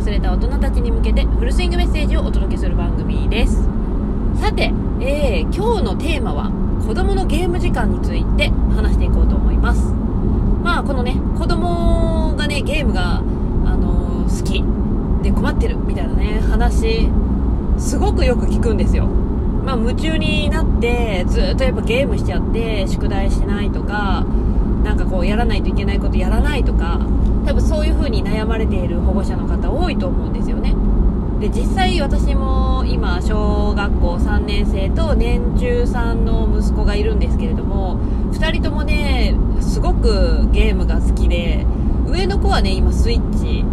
忘れた大人たちに向けてフルスイングメッセージをお届けする番組です。さて、えー、今日のテーマは子供のゲーム時間について話していこうと思います。まあこのね子供がねゲームが、あのー、好き。で困ってる。みたいなね話すごくよく聞くんですよ。まあ、夢中になってずっとやっぱゲームしちゃって宿題しないとからないといけないことやらないとか多分そういう風に悩まれている保護者の方多いと思うんですよね。で実際私も今小学校3年生と年中さんの息子がいるんですけれども2人ともねすごくゲームが好きで上の子はね今スイッチ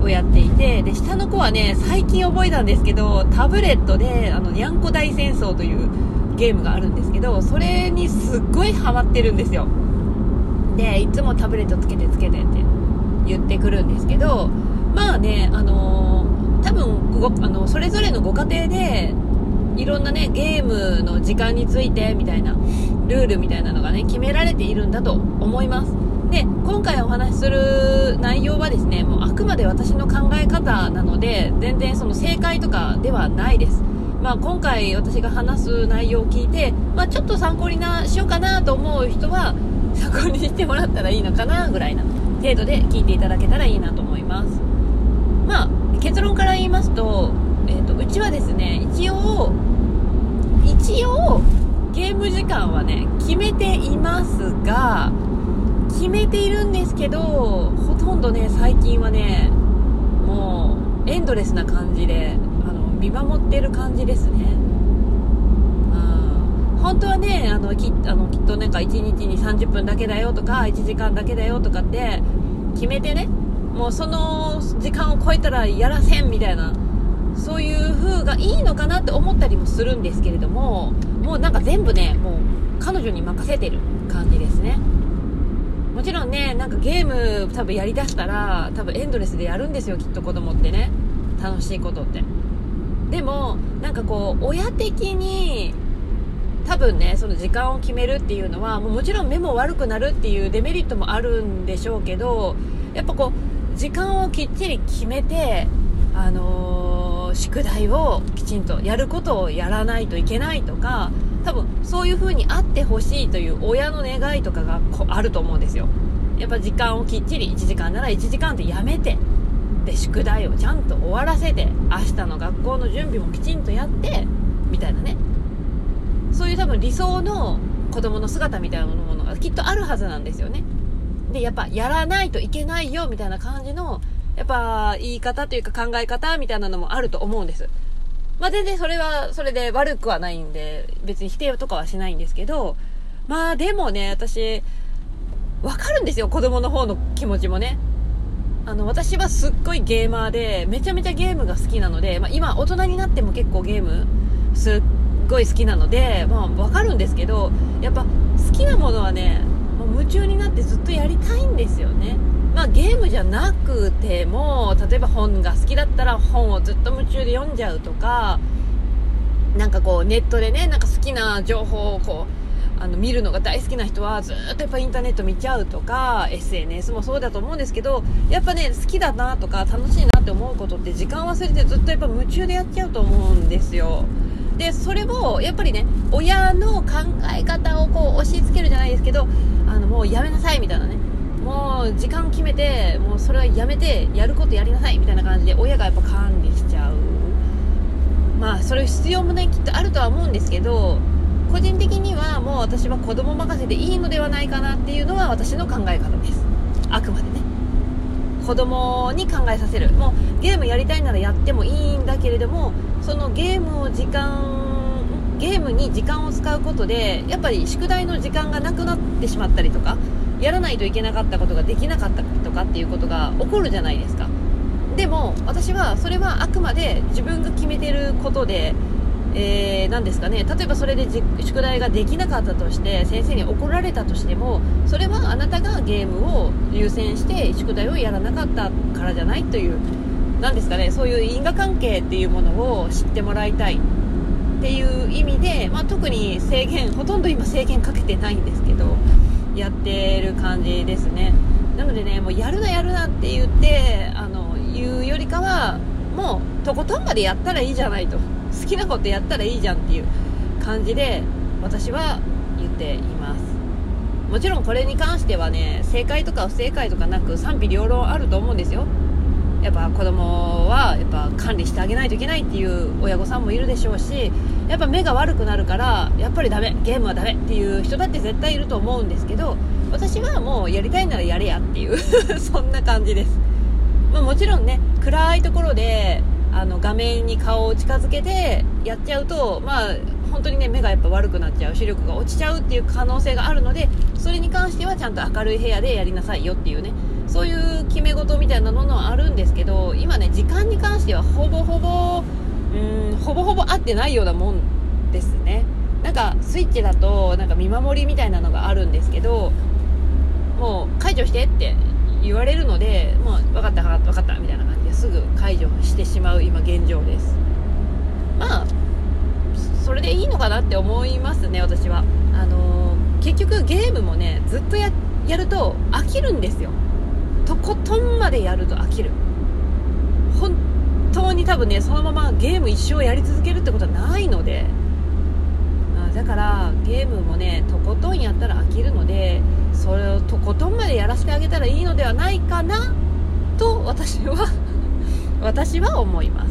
をやっていてで下の子はね最近覚えたんですけどタブレットであのにゃんこ大戦争というゲームがあるんですけどそれにすっごいハマってるんですよ。でいつもタブレットつけてつけてって言ってくるんですけどまあねあのー、多分あのそれぞれのご家庭でいろんなねゲームの時間についてみたいなルールみたいなのがね決められているんだと思います。で今回お話しする内容はですねもうあくまで私の考え方なので全然その正解とかではないです。まあ、今回私が話す内容を聞いて、まあ、ちょっと参考になしようかなと思う人は参考にしてもらったらいいのかなぐらいな程度で聞いていただけたらいいなと思います。まあ結論から言いますと,、えーと、うちはですね一応一応ゲーム時間はね決めていますが決めているんですけどほとんどね最近はねもうエンドレスな感じであの見守ってる感じですね。本当はねあのきあのきっとなんか1日に30分だけだよとか1時間だけだよとかって決めてねもうその時間を超えたらやらせんみたいなそういう風がいいのかなって思ったりもするんですけれどももうなんか全部ねもう彼女に任せてる感じですね。もちろんねなんかゲーム多分やりだしたら多分エンドレスでやるんですよきっと子供ってね。楽しいことって。でもなんかこう親的に多分ねその時間を決めるっていうのはもうもちろん目も悪くなるっていうデメリットもあるんでしょうけどやっぱこう時間をきっちり決めてあのー、宿題をきちんとやることをやらないといけないとか多分そういう風にあってほしいという親の願いとかがあると思うんですよ。やっぱ時間をきっちり1時間なら1時間でやめてで宿題をちゃんと終わらせて明日の学校の準備もきちんとやってみたいなね。そういう多分理想の子供の姿みたいなものがきっとあるはずなんですよね。でやっぱやらないといけないよみたいな感じのやっぱ言い方というか考え方みたいなのもあると思うんです。まあ全然それはそれで悪くはないんで別に否定とかはしないんですけどまあでもね私わかるんですよ子供の方の気持ちもね。あの私はすっごいゲーマーでめちゃめちゃゲームが好きなので、まあ、今大人になっても結構ゲームすっごい好きなので、まあ、分かるんですけどやっぱ好きなものはねもう夢中になってずっとやりたいんですよね、まあ、ゲームじゃなくても例えば本が好きだったら本をずっと夢中で読んじゃうとかなんかこうネットでねなんか好きな情報をこうあの見るのが大好きな人はずっとやっぱインターネット見ちゃうとか SNS もそうだと思うんですけどやっぱね好きだなとか楽しいなって思うことって時間忘れてずっとやっぱ夢中でやっちゃうと思うんですよ。でそれをやっぱりね親の考え方をこう押し付けるじゃないですけどあのもうやめなさいみたいなね。もう時間決めてもうそれはやめてやることやりなさいみたいな感じで親がやっぱ管理しちゃう。まあそれ必要もねきっとあるとは思うんですけど個人的にはもう私は子供任せでいいのではないかなっていうのは私の考え方です。あくまでね。子供に考えさせる。もうゲームやりたいならやってもいいんだけれどもそのゲームを時間ゲームに時間を使うことでやっぱり宿題の時間がなくなってしまったりとかやらないといけなかったことができなかったとかっていうことが起こるじゃないですか。でも私はそれはあくまで自分が決めてることでえー、ですかね。例えばそれで宿題ができなかったとして先生に怒られたとしてもそれはあなたがゲームを優先して宿題をやらなかったからじゃないという何ですかね。そういう因果関係っていうものを知ってもらいたいっていう意味で、まあ、特に制限ほとんど今制限かけてないんですけどやってる感じですね。なのでねもうやるなやるなって言ってあのいうよりかはもうとことんまでやったらいいじゃないと。好きなことやったらいいじゃんっていう感じで私は言っています。もちろんこれに関してはね正解とか不正解とかなく賛否両論あると思うんですよ。やっぱ子供はやっぱ管理してあげないといけないっていう親御さんもいるでしょうしやっぱ目が悪くなるからやっぱりダメゲームはダメっていう人だって絶対いると思うんですけど私はもうやりたいならやれやっていう そんな感じです、まあ、もちろんね暗いところであの画面に顔を近づけてやっちゃうとまあ本当にね目がやっぱ悪くなっちゃう視力が落ちちゃうっていう可能性があるのでそれに関してはちゃんと明るい部屋でやりなさいよっていうねそういう決め事みたいなものはあるんですけど今ね時間に関してはほぼほぼうんほぼほぼ合ってないようなもんですね。なんかスイッチだとなんか見守りみたいなのがあるんですけどもう解除してって言われるのでもう分かった分かった分かったみたいな感じですぐ解除してしまう今現状です。まあそれでいいのかなって思いますね私は。あのー、結局ゲームもねずっとやると飽きるんですよ。とことんまでやると飽きる。本当に多分ねそのままゲーム一生やり続けるってことはないので。だからゲームもねとことんやったら飽きるのでそれをとことんまでやらせてあげたらいいのではないかなと私は 私は思います、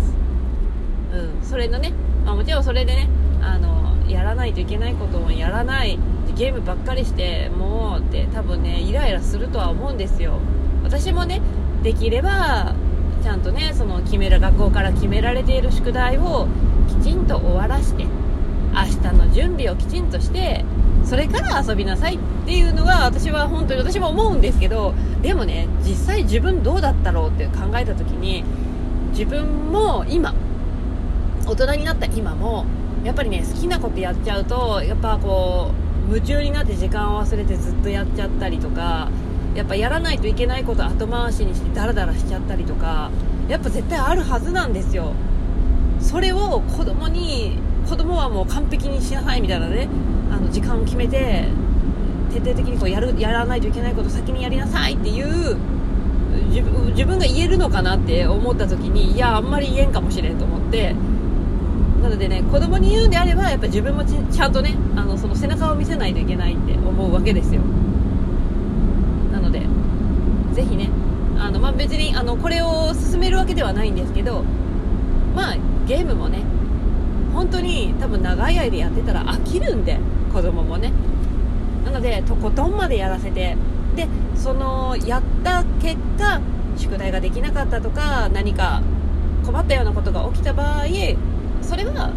うん、それのね、まあ、もちろんそれでねあのやらないといけないこともやらないゲームばっかりしてもうって多分ねイライラするとは思うんですよ。私もねできればちゃんとねその決める学校から決められている宿題をきちんと終わらして明日の準備をきちんとしてそれから遊びなさいっていうのが私は本当に私も思うんですけどでもね実際自分どうだったろうって考えた時に自分も今大人になった今もやっぱりね好きなことやっちゃうとやっぱこう夢中になって時間を忘れてずっとやっちゃったりとかやっぱやらないといけないこと後回しにしてダラダラしちゃったりとかやっぱ絶対あるはずなんですよ。それを子供に子供はもう完璧にしなさいみたいなねあの時間を決めて徹底的にこうやるやらないといけないことを先にやりなさいっていう自分自分が言えるのかなって思った時にいやあんまり言えんかもしれんと思ってなのでね子供に言うんであればやっぱ自分もちゃんとねあのその背中を見せないといけないって思うわけですよ。なのでぜひねあの、まあ、別にあのこれを進めるわけではないんですけどまあゲームもね本当に多分長い間やってたら飽きるんで子供もね。なのでとことんまでやらせて。でそのやった結果宿題ができなかったとか何か困ったようなことが起きた場合それは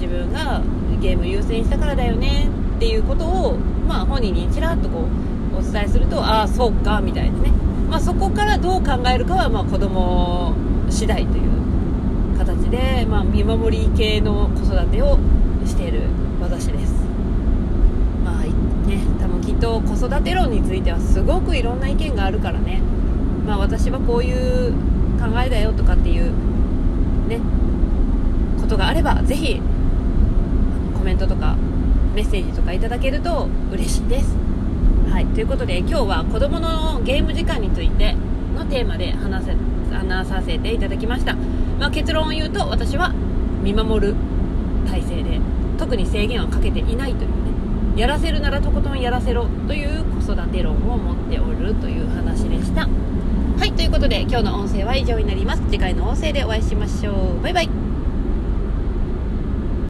自分がゲーム優先したからだよねっていうことを、まあ、本人にちらっとこうお伝えするとああそうかみたいなね。まあ、そこからどう考えるかはまあ子供次第という形で、まあ、見守り系の子育てをしている私です。と子育て論についてはすごくいろんな意見があるからね。まあ私はこういう考えだよとかっていうねことがあればぜひコメントとかメッセージとかいただけると嬉しいです。はい、ということで今日は子供のゲーム時間についてのテーマで話せ話させていただきました、まあ、結論を言うと私は見守る体制で特に制限はかけていないというね。やらせるならとことんやらせろという子育て論を持っておるという話でした。はいということで今日の音声は以上になります。次回の音声でお会いしましょう。バイバイ。